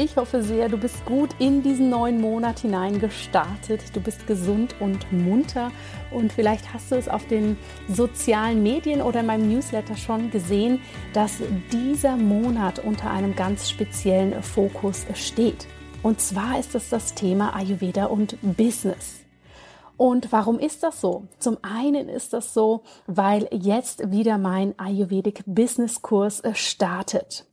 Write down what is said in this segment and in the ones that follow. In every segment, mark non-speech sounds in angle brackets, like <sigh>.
Ich hoffe sehr, du bist gut in diesen neuen Monat hinein gestartet. Du bist gesund und munter und vielleicht hast du es auf den sozialen Medien oder in meinem Newsletter schon gesehen, dass dieser Monat unter einem ganz speziellen Fokus steht. Und zwar ist es das Thema Ayurveda und Business. Und warum ist das so? Zum einen ist das so, weil jetzt wieder mein Ayurvedic Business Kurs startet.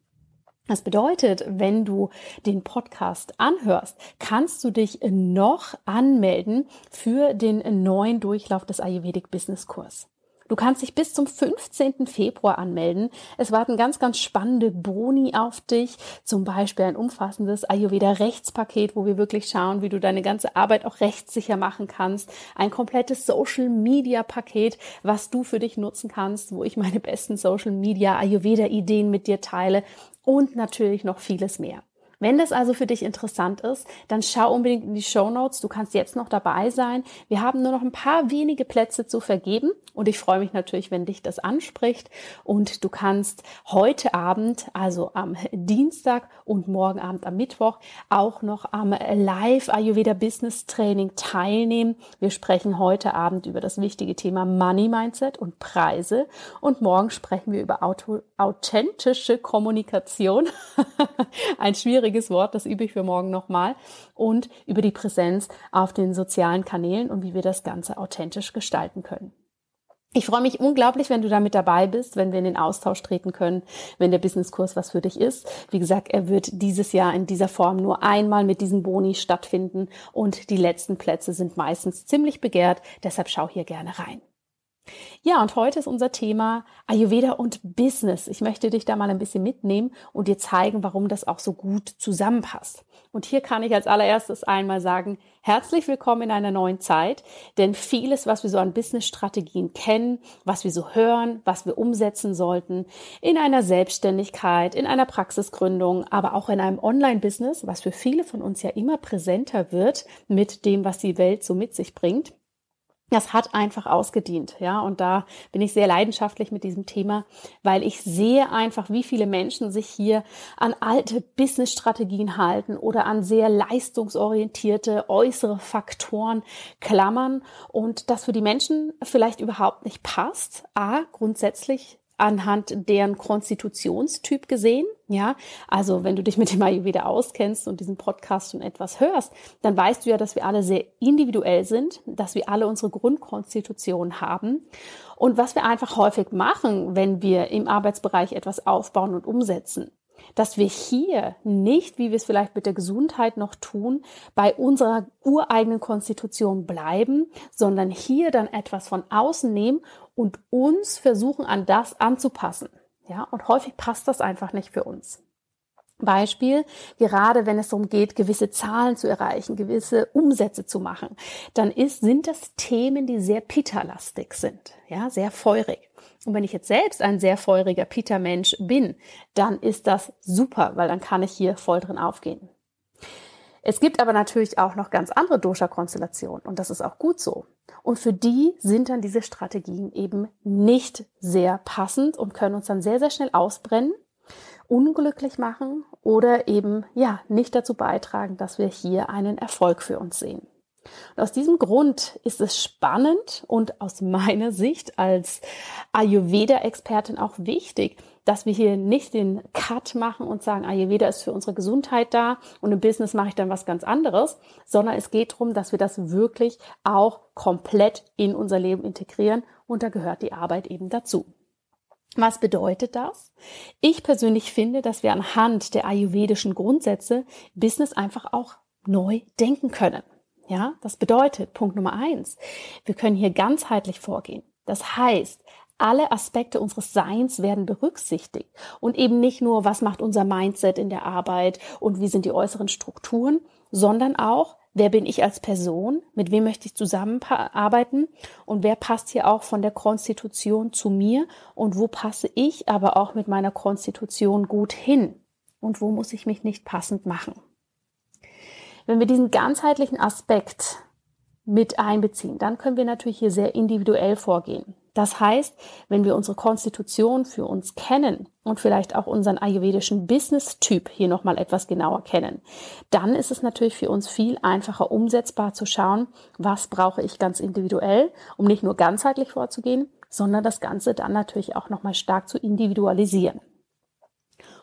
Das bedeutet, wenn du den Podcast anhörst, kannst du dich noch anmelden für den neuen Durchlauf des Ayurvedic Business Kurs. Du kannst dich bis zum 15. Februar anmelden. Es warten ganz, ganz spannende Boni auf dich. Zum Beispiel ein umfassendes Ayurveda-Rechtspaket, wo wir wirklich schauen, wie du deine ganze Arbeit auch rechtssicher machen kannst. Ein komplettes Social-Media-Paket, was du für dich nutzen kannst, wo ich meine besten Social-Media-Ayurveda-Ideen mit dir teile und natürlich noch vieles mehr. Wenn das also für dich interessant ist, dann schau unbedingt in die Show Notes. Du kannst jetzt noch dabei sein. Wir haben nur noch ein paar wenige Plätze zu vergeben und ich freue mich natürlich, wenn dich das anspricht. Und du kannst heute Abend, also am Dienstag und morgen Abend am Mittwoch, auch noch am Live Ayurveda Business Training teilnehmen. Wir sprechen heute Abend über das wichtige Thema Money Mindset und Preise und morgen sprechen wir über authentische Kommunikation. <laughs> Ein schwieriges schwieriges Wort, das übe ich für morgen nochmal. Und über die Präsenz auf den sozialen Kanälen und wie wir das Ganze authentisch gestalten können. Ich freue mich unglaublich, wenn du da mit dabei bist, wenn wir in den Austausch treten können, wenn der Businesskurs was für dich ist. Wie gesagt, er wird dieses Jahr in dieser Form nur einmal mit diesen Boni stattfinden und die letzten Plätze sind meistens ziemlich begehrt. Deshalb schau hier gerne rein. Ja, und heute ist unser Thema Ayurveda und Business. Ich möchte dich da mal ein bisschen mitnehmen und dir zeigen, warum das auch so gut zusammenpasst. Und hier kann ich als allererstes einmal sagen, herzlich willkommen in einer neuen Zeit, denn vieles, was wir so an Business-Strategien kennen, was wir so hören, was wir umsetzen sollten, in einer Selbstständigkeit, in einer Praxisgründung, aber auch in einem Online-Business, was für viele von uns ja immer präsenter wird mit dem, was die Welt so mit sich bringt, das hat einfach ausgedient, ja. Und da bin ich sehr leidenschaftlich mit diesem Thema, weil ich sehe einfach, wie viele Menschen sich hier an alte Business-Strategien halten oder an sehr leistungsorientierte äußere Faktoren klammern und das für die Menschen vielleicht überhaupt nicht passt. A, grundsätzlich anhand deren Konstitutionstyp gesehen. Ja, also wenn du dich mit dem Ayurveda auskennst und diesen Podcast schon etwas hörst, dann weißt du ja, dass wir alle sehr individuell sind, dass wir alle unsere Grundkonstitution haben. Und was wir einfach häufig machen, wenn wir im Arbeitsbereich etwas aufbauen und umsetzen, dass wir hier nicht, wie wir es vielleicht mit der Gesundheit noch tun, bei unserer ureigenen Konstitution bleiben, sondern hier dann etwas von außen nehmen und uns versuchen an das anzupassen. Ja, und häufig passt das einfach nicht für uns. Beispiel, gerade wenn es darum geht, gewisse Zahlen zu erreichen, gewisse Umsätze zu machen, dann ist, sind das Themen, die sehr Pita-lastig sind, ja, sehr feurig. Und wenn ich jetzt selbst ein sehr feuriger Pita-Mensch bin, dann ist das super, weil dann kann ich hier voll drin aufgehen. Es gibt aber natürlich auch noch ganz andere Dosha-Konstellationen und das ist auch gut so. Und für die sind dann diese Strategien eben nicht sehr passend und können uns dann sehr, sehr schnell ausbrennen unglücklich machen oder eben ja nicht dazu beitragen, dass wir hier einen Erfolg für uns sehen. Und aus diesem Grund ist es spannend und aus meiner Sicht als Ayurveda-Expertin auch wichtig, dass wir hier nicht den Cut machen und sagen, Ayurveda ist für unsere Gesundheit da und im Business mache ich dann was ganz anderes, sondern es geht darum, dass wir das wirklich auch komplett in unser Leben integrieren und da gehört die Arbeit eben dazu. Was bedeutet das? Ich persönlich finde, dass wir anhand der ayurvedischen Grundsätze Business einfach auch neu denken können. Ja, das bedeutet Punkt Nummer eins. Wir können hier ganzheitlich vorgehen. Das heißt, alle Aspekte unseres Seins werden berücksichtigt und eben nicht nur, was macht unser Mindset in der Arbeit und wie sind die äußeren Strukturen, sondern auch, wer bin ich als Person, mit wem möchte ich zusammenarbeiten und wer passt hier auch von der Konstitution zu mir und wo passe ich aber auch mit meiner Konstitution gut hin und wo muss ich mich nicht passend machen. Wenn wir diesen ganzheitlichen Aspekt mit einbeziehen, dann können wir natürlich hier sehr individuell vorgehen. Das heißt, wenn wir unsere Konstitution für uns kennen und vielleicht auch unseren ayurvedischen Business-Typ hier nochmal etwas genauer kennen, dann ist es natürlich für uns viel einfacher umsetzbar zu schauen, was brauche ich ganz individuell, um nicht nur ganzheitlich vorzugehen, sondern das Ganze dann natürlich auch nochmal stark zu individualisieren.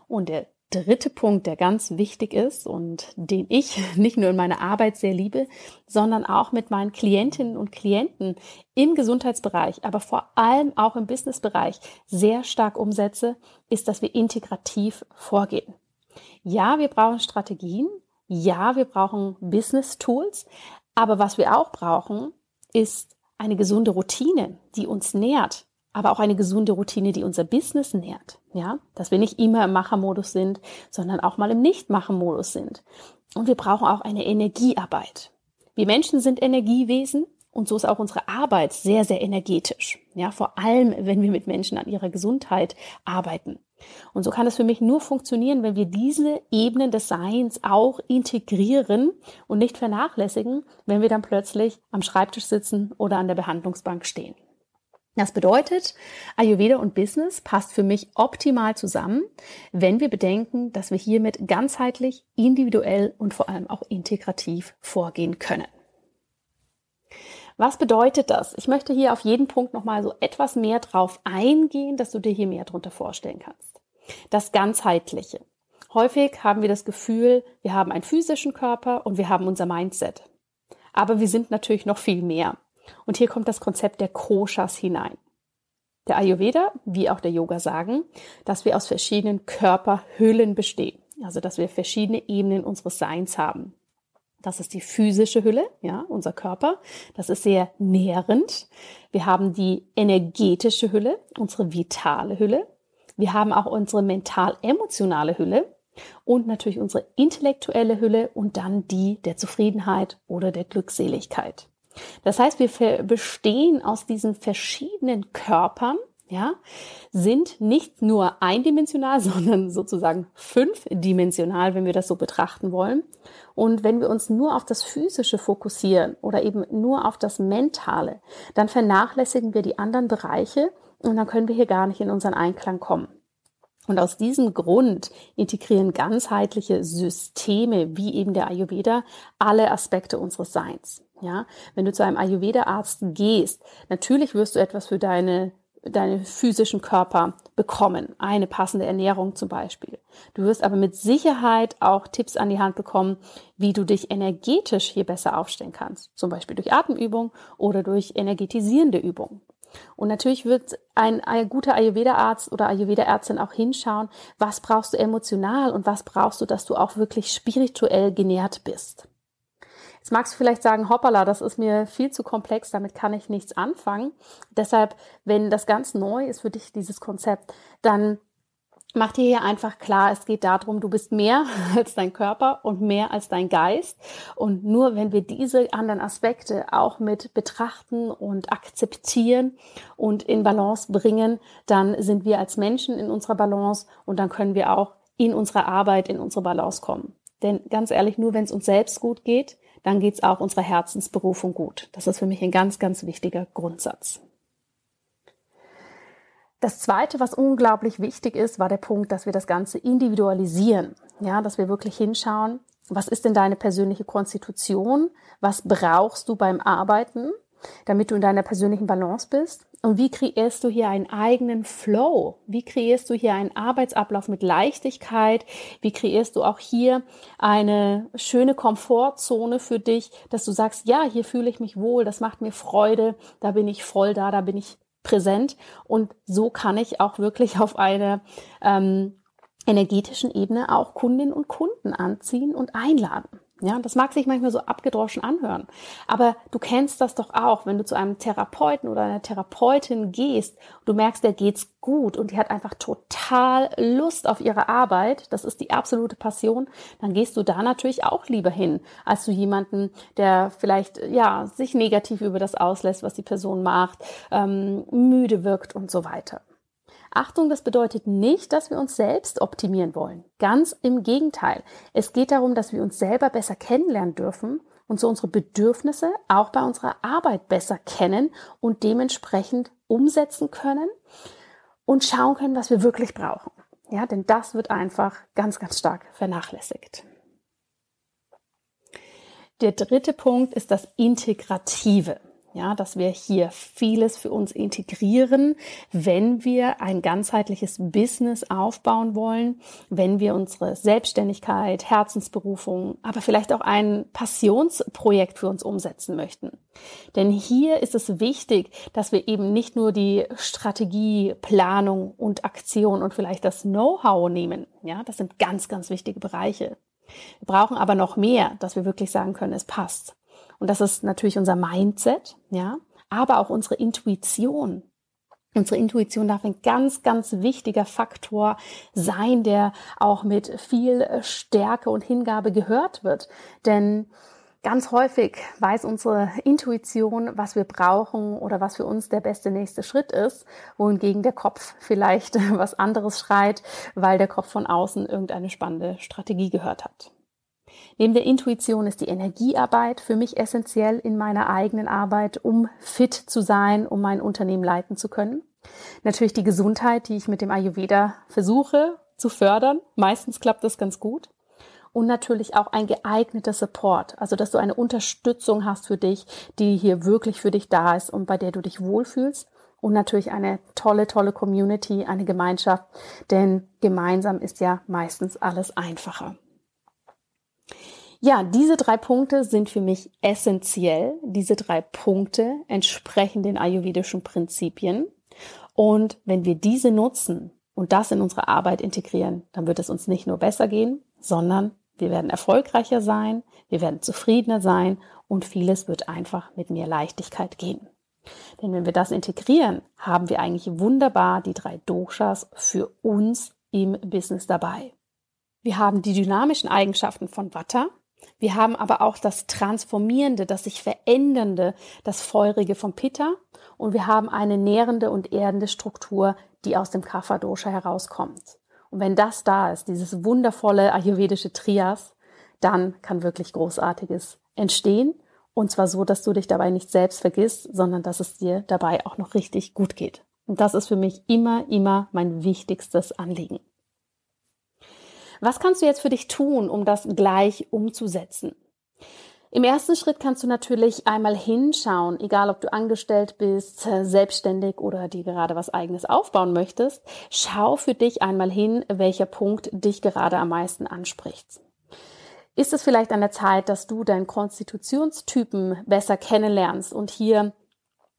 Und der dritte Punkt, der ganz wichtig ist und den ich <laughs> nicht nur in meiner Arbeit sehr liebe, sondern auch mit meinen Klientinnen und Klienten im Gesundheitsbereich, aber vor allem auch im Businessbereich sehr stark umsetze, ist, dass wir integrativ vorgehen. Ja, wir brauchen Strategien. Ja, wir brauchen Business Tools. Aber was wir auch brauchen, ist eine gesunde Routine, die uns nährt, aber auch eine gesunde Routine, die unser Business nährt. Ja, dass wir nicht immer im Machermodus sind, sondern auch mal im Nicht-Macher-Modus sind. Und wir brauchen auch eine Energiearbeit. Wir Menschen sind Energiewesen und so ist auch unsere Arbeit sehr, sehr energetisch. Ja, vor allem, wenn wir mit Menschen an ihrer Gesundheit arbeiten. Und so kann es für mich nur funktionieren, wenn wir diese Ebenen des Seins auch integrieren und nicht vernachlässigen, wenn wir dann plötzlich am Schreibtisch sitzen oder an der Behandlungsbank stehen. Das bedeutet, Ayurveda und Business passt für mich optimal zusammen, wenn wir bedenken, dass wir hiermit ganzheitlich, individuell und vor allem auch integrativ vorgehen können. Was bedeutet das? Ich möchte hier auf jeden Punkt nochmal so etwas mehr drauf eingehen, dass du dir hier mehr drunter vorstellen kannst. Das Ganzheitliche. Häufig haben wir das Gefühl, wir haben einen physischen Körper und wir haben unser Mindset. Aber wir sind natürlich noch viel mehr. Und hier kommt das Konzept der Koshas hinein. Der Ayurveda, wie auch der Yoga sagen, dass wir aus verschiedenen Körperhüllen bestehen. Also, dass wir verschiedene Ebenen unseres Seins haben. Das ist die physische Hülle, ja, unser Körper. Das ist sehr nährend. Wir haben die energetische Hülle, unsere vitale Hülle. Wir haben auch unsere mental-emotionale Hülle und natürlich unsere intellektuelle Hülle und dann die der Zufriedenheit oder der Glückseligkeit. Das heißt, wir bestehen aus diesen verschiedenen Körpern, ja, sind nicht nur eindimensional, <laughs> sondern sozusagen fünfdimensional, wenn wir das so betrachten wollen. Und wenn wir uns nur auf das Physische fokussieren oder eben nur auf das Mentale, dann vernachlässigen wir die anderen Bereiche und dann können wir hier gar nicht in unseren Einklang kommen. Und aus diesem Grund integrieren ganzheitliche Systeme wie eben der Ayurveda alle Aspekte unseres Seins. Ja, wenn du zu einem Ayurveda-Arzt gehst, natürlich wirst du etwas für deine deinen physischen Körper bekommen. Eine passende Ernährung zum Beispiel. Du wirst aber mit Sicherheit auch Tipps an die Hand bekommen, wie du dich energetisch hier besser aufstellen kannst. Zum Beispiel durch Atemübung oder durch energetisierende Übungen. Und natürlich wird ein, ein guter Ayurveda-Arzt oder Ayurveda-Ärztin auch hinschauen, was brauchst du emotional und was brauchst du, dass du auch wirklich spirituell genährt bist. Jetzt magst du vielleicht sagen, hoppala, das ist mir viel zu komplex, damit kann ich nichts anfangen. Deshalb, wenn das ganz neu ist für dich, dieses Konzept, dann mach dir hier einfach klar, es geht darum, du bist mehr <laughs> als dein Körper und mehr als dein Geist. Und nur wenn wir diese anderen Aspekte auch mit betrachten und akzeptieren und in Balance bringen, dann sind wir als Menschen in unserer Balance und dann können wir auch in unserer Arbeit in unsere Balance kommen. Denn ganz ehrlich, nur wenn es uns selbst gut geht, dann geht es auch unserer Herzensberufung gut. Das ist für mich ein ganz, ganz wichtiger Grundsatz. Das zweite, was unglaublich wichtig ist, war der Punkt, dass wir das Ganze individualisieren. Ja, dass wir wirklich hinschauen, was ist denn deine persönliche Konstitution? Was brauchst du beim Arbeiten, damit du in deiner persönlichen Balance bist? Und wie kreierst du hier einen eigenen Flow? Wie kreierst du hier einen Arbeitsablauf mit Leichtigkeit? Wie kreierst du auch hier eine schöne Komfortzone für dich, dass du sagst, ja, hier fühle ich mich wohl, das macht mir Freude, da bin ich voll da, da bin ich präsent und so kann ich auch wirklich auf einer ähm, energetischen Ebene auch Kundinnen und Kunden anziehen und einladen. Ja, das mag sich manchmal so abgedroschen anhören. Aber du kennst das doch auch, wenn du zu einem Therapeuten oder einer Therapeutin gehst, du merkst, der geht's gut und die hat einfach total Lust auf ihre Arbeit. Das ist die absolute Passion. Dann gehst du da natürlich auch lieber hin, als zu jemanden, der vielleicht, ja, sich negativ über das auslässt, was die Person macht, ähm, müde wirkt und so weiter. Achtung, das bedeutet nicht, dass wir uns selbst optimieren wollen. Ganz im Gegenteil. Es geht darum, dass wir uns selber besser kennenlernen dürfen und so unsere Bedürfnisse auch bei unserer Arbeit besser kennen und dementsprechend umsetzen können und schauen können, was wir wirklich brauchen. Ja, denn das wird einfach ganz, ganz stark vernachlässigt. Der dritte Punkt ist das Integrative ja, dass wir hier vieles für uns integrieren, wenn wir ein ganzheitliches Business aufbauen wollen, wenn wir unsere Selbstständigkeit, Herzensberufung, aber vielleicht auch ein Passionsprojekt für uns umsetzen möchten. Denn hier ist es wichtig, dass wir eben nicht nur die Strategie, Planung und Aktion und vielleicht das Know-how nehmen. Ja, das sind ganz, ganz wichtige Bereiche. Wir brauchen aber noch mehr, dass wir wirklich sagen können, es passt. Und das ist natürlich unser Mindset, ja, aber auch unsere Intuition. Unsere Intuition darf ein ganz, ganz wichtiger Faktor sein, der auch mit viel Stärke und Hingabe gehört wird. Denn ganz häufig weiß unsere Intuition, was wir brauchen oder was für uns der beste nächste Schritt ist, wohingegen der Kopf vielleicht <laughs> was anderes schreit, weil der Kopf von außen irgendeine spannende Strategie gehört hat. Neben der Intuition ist die Energiearbeit für mich essentiell in meiner eigenen Arbeit, um fit zu sein, um mein Unternehmen leiten zu können. Natürlich die Gesundheit, die ich mit dem Ayurveda versuche zu fördern. Meistens klappt das ganz gut. Und natürlich auch ein geeigneter Support, also dass du eine Unterstützung hast für dich, die hier wirklich für dich da ist und bei der du dich wohlfühlst. Und natürlich eine tolle, tolle Community, eine Gemeinschaft, denn gemeinsam ist ja meistens alles einfacher. Ja, diese drei Punkte sind für mich essentiell. Diese drei Punkte entsprechen den ayurvedischen Prinzipien. Und wenn wir diese nutzen und das in unsere Arbeit integrieren, dann wird es uns nicht nur besser gehen, sondern wir werden erfolgreicher sein, wir werden zufriedener sein und vieles wird einfach mit mehr Leichtigkeit gehen. Denn wenn wir das integrieren, haben wir eigentlich wunderbar die drei Doshas für uns im Business dabei. Wir haben die dynamischen Eigenschaften von Vata, wir haben aber auch das Transformierende, das sich Verändernde, das Feurige vom Pitta und wir haben eine nährende und erdende Struktur, die aus dem Kapha Dosha herauskommt. Und wenn das da ist, dieses wundervolle ayurvedische Trias, dann kann wirklich Großartiges entstehen. Und zwar so, dass du dich dabei nicht selbst vergisst, sondern dass es dir dabei auch noch richtig gut geht. Und das ist für mich immer, immer mein wichtigstes Anliegen. Was kannst du jetzt für dich tun, um das gleich umzusetzen? Im ersten Schritt kannst du natürlich einmal hinschauen, egal ob du angestellt bist, selbstständig oder dir gerade was eigenes aufbauen möchtest. Schau für dich einmal hin, welcher Punkt dich gerade am meisten anspricht. Ist es vielleicht an der Zeit, dass du deinen Konstitutionstypen besser kennenlernst und hier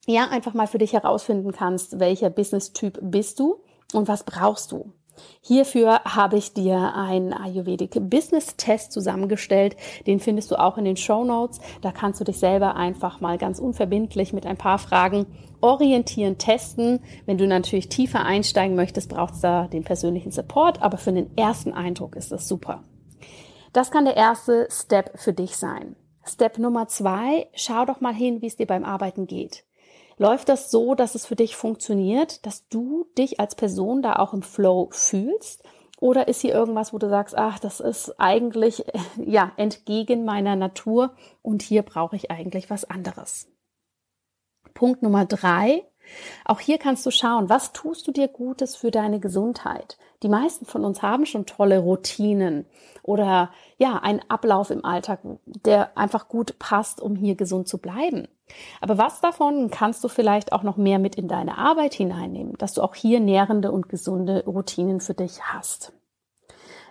ja einfach mal für dich herausfinden kannst, welcher Business-Typ bist du und was brauchst du? Hierfür habe ich dir einen Ayurvedic Business Test zusammengestellt. Den findest du auch in den Show Notes. Da kannst du dich selber einfach mal ganz unverbindlich mit ein paar Fragen orientieren, testen. Wenn du natürlich tiefer einsteigen möchtest, brauchst du da den persönlichen Support. Aber für den ersten Eindruck ist das super. Das kann der erste Step für dich sein. Step Nummer zwei, schau doch mal hin, wie es dir beim Arbeiten geht. Läuft das so, dass es für dich funktioniert, dass du dich als Person da auch im Flow fühlst? Oder ist hier irgendwas, wo du sagst, ach, das ist eigentlich, <laughs> ja, entgegen meiner Natur und hier brauche ich eigentlich was anderes? Punkt Nummer drei. Auch hier kannst du schauen, was tust du dir Gutes für deine Gesundheit? Die meisten von uns haben schon tolle Routinen oder ja, einen Ablauf im Alltag, der einfach gut passt, um hier gesund zu bleiben. Aber was davon kannst du vielleicht auch noch mehr mit in deine Arbeit hineinnehmen, dass du auch hier nährende und gesunde Routinen für dich hast?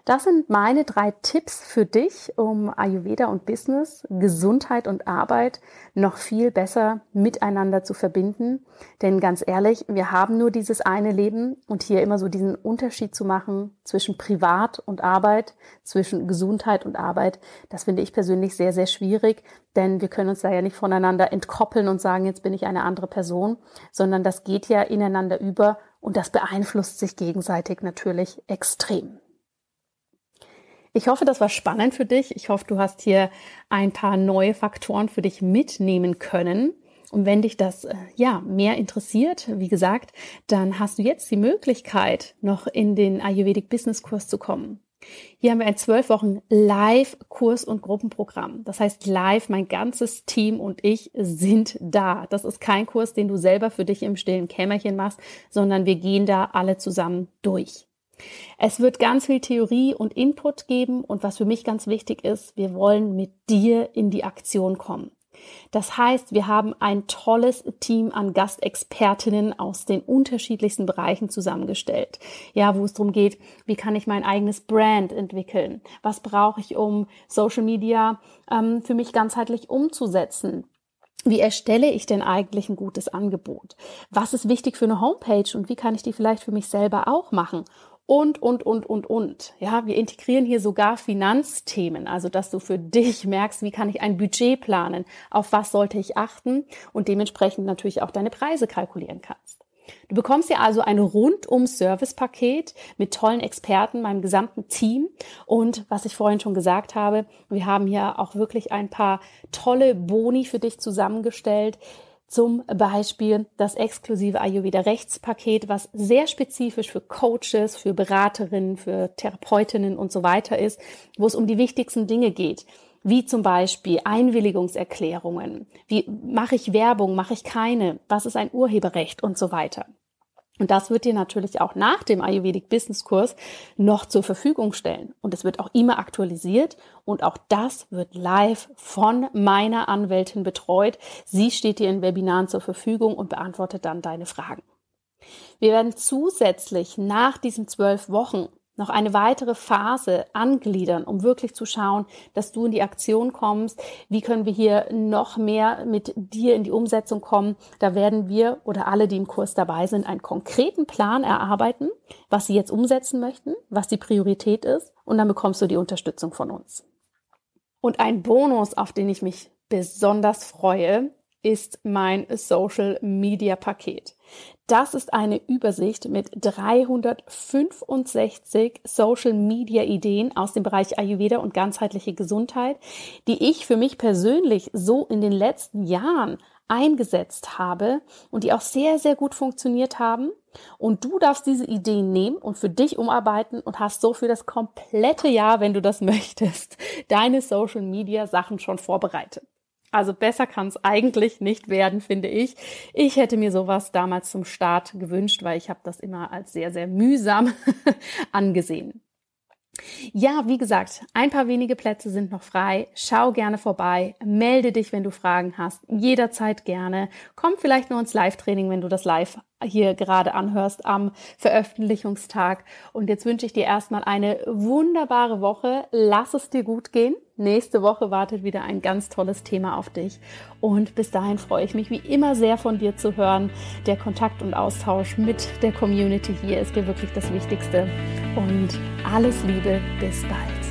Das sind meine drei Tipps für dich, um Ayurveda und Business, Gesundheit und Arbeit noch viel besser miteinander zu verbinden. Denn ganz ehrlich, wir haben nur dieses eine Leben und hier immer so diesen Unterschied zu machen zwischen Privat und Arbeit, zwischen Gesundheit und Arbeit, das finde ich persönlich sehr, sehr schwierig, denn wir können uns da ja nicht voneinander entkoppeln und sagen, jetzt bin ich eine andere Person, sondern das geht ja ineinander über und das beeinflusst sich gegenseitig natürlich extrem. Ich hoffe, das war spannend für dich. Ich hoffe, du hast hier ein paar neue Faktoren für dich mitnehmen können. Und wenn dich das äh, ja mehr interessiert, wie gesagt, dann hast du jetzt die Möglichkeit, noch in den Ayurvedic Business Kurs zu kommen. Hier haben wir ein zwölf Wochen Live-Kurs- und Gruppenprogramm. Das heißt, live, mein ganzes Team und ich sind da. Das ist kein Kurs, den du selber für dich im stillen Kämmerchen machst, sondern wir gehen da alle zusammen durch. Es wird ganz viel Theorie und Input geben und was für mich ganz wichtig ist, wir wollen mit dir in die Aktion kommen. Das heißt, wir haben ein tolles Team an Gastexpertinnen aus den unterschiedlichsten Bereichen zusammengestellt. Ja, wo es darum geht, wie kann ich mein eigenes Brand entwickeln? Was brauche ich, um Social Media ähm, für mich ganzheitlich umzusetzen? Wie erstelle ich denn eigentlich ein gutes Angebot? Was ist wichtig für eine Homepage und wie kann ich die vielleicht für mich selber auch machen? Und, und, und, und, und. Ja, wir integrieren hier sogar Finanzthemen, also dass du für dich merkst, wie kann ich ein Budget planen, auf was sollte ich achten und dementsprechend natürlich auch deine Preise kalkulieren kannst. Du bekommst ja also ein rundum Service-Paket mit tollen Experten, meinem gesamten Team. Und was ich vorhin schon gesagt habe, wir haben hier auch wirklich ein paar tolle Boni für dich zusammengestellt, zum Beispiel das exklusive Ayurveda Rechtspaket, was sehr spezifisch für Coaches, für Beraterinnen, für Therapeutinnen und so weiter ist, wo es um die wichtigsten Dinge geht wie zum Beispiel Einwilligungserklärungen, wie mache ich Werbung, mache ich keine, was ist ein Urheberrecht und so weiter. Und das wird dir natürlich auch nach dem Ayurvedic Business Kurs noch zur Verfügung stellen. Und es wird auch immer aktualisiert. Und auch das wird live von meiner Anwältin betreut. Sie steht dir in Webinaren zur Verfügung und beantwortet dann deine Fragen. Wir werden zusätzlich nach diesen zwölf Wochen noch eine weitere Phase angliedern, um wirklich zu schauen, dass du in die Aktion kommst. Wie können wir hier noch mehr mit dir in die Umsetzung kommen? Da werden wir oder alle, die im Kurs dabei sind, einen konkreten Plan erarbeiten, was sie jetzt umsetzen möchten, was die Priorität ist. Und dann bekommst du die Unterstützung von uns. Und ein Bonus, auf den ich mich besonders freue, ist mein Social Media Paket. Das ist eine Übersicht mit 365 Social Media Ideen aus dem Bereich Ayurveda und ganzheitliche Gesundheit, die ich für mich persönlich so in den letzten Jahren eingesetzt habe und die auch sehr, sehr gut funktioniert haben. Und du darfst diese Ideen nehmen und für dich umarbeiten und hast so für das komplette Jahr, wenn du das <laughs> möchtest, deine Social Media Sachen schon vorbereitet. Also besser kann es eigentlich nicht werden, finde ich. Ich hätte mir sowas damals zum Start gewünscht, weil ich habe das immer als sehr, sehr mühsam <laughs> angesehen. Ja, wie gesagt, ein paar wenige Plätze sind noch frei. Schau gerne vorbei, melde dich, wenn du Fragen hast, jederzeit gerne. Komm vielleicht nur ins Live-Training, wenn du das live hier gerade anhörst am Veröffentlichungstag. Und jetzt wünsche ich dir erstmal eine wunderbare Woche. Lass es dir gut gehen. Nächste Woche wartet wieder ein ganz tolles Thema auf dich. Und bis dahin freue ich mich wie immer sehr von dir zu hören. Der Kontakt und Austausch mit der Community hier ist dir wirklich das Wichtigste. Und alles Liebe, bis bald.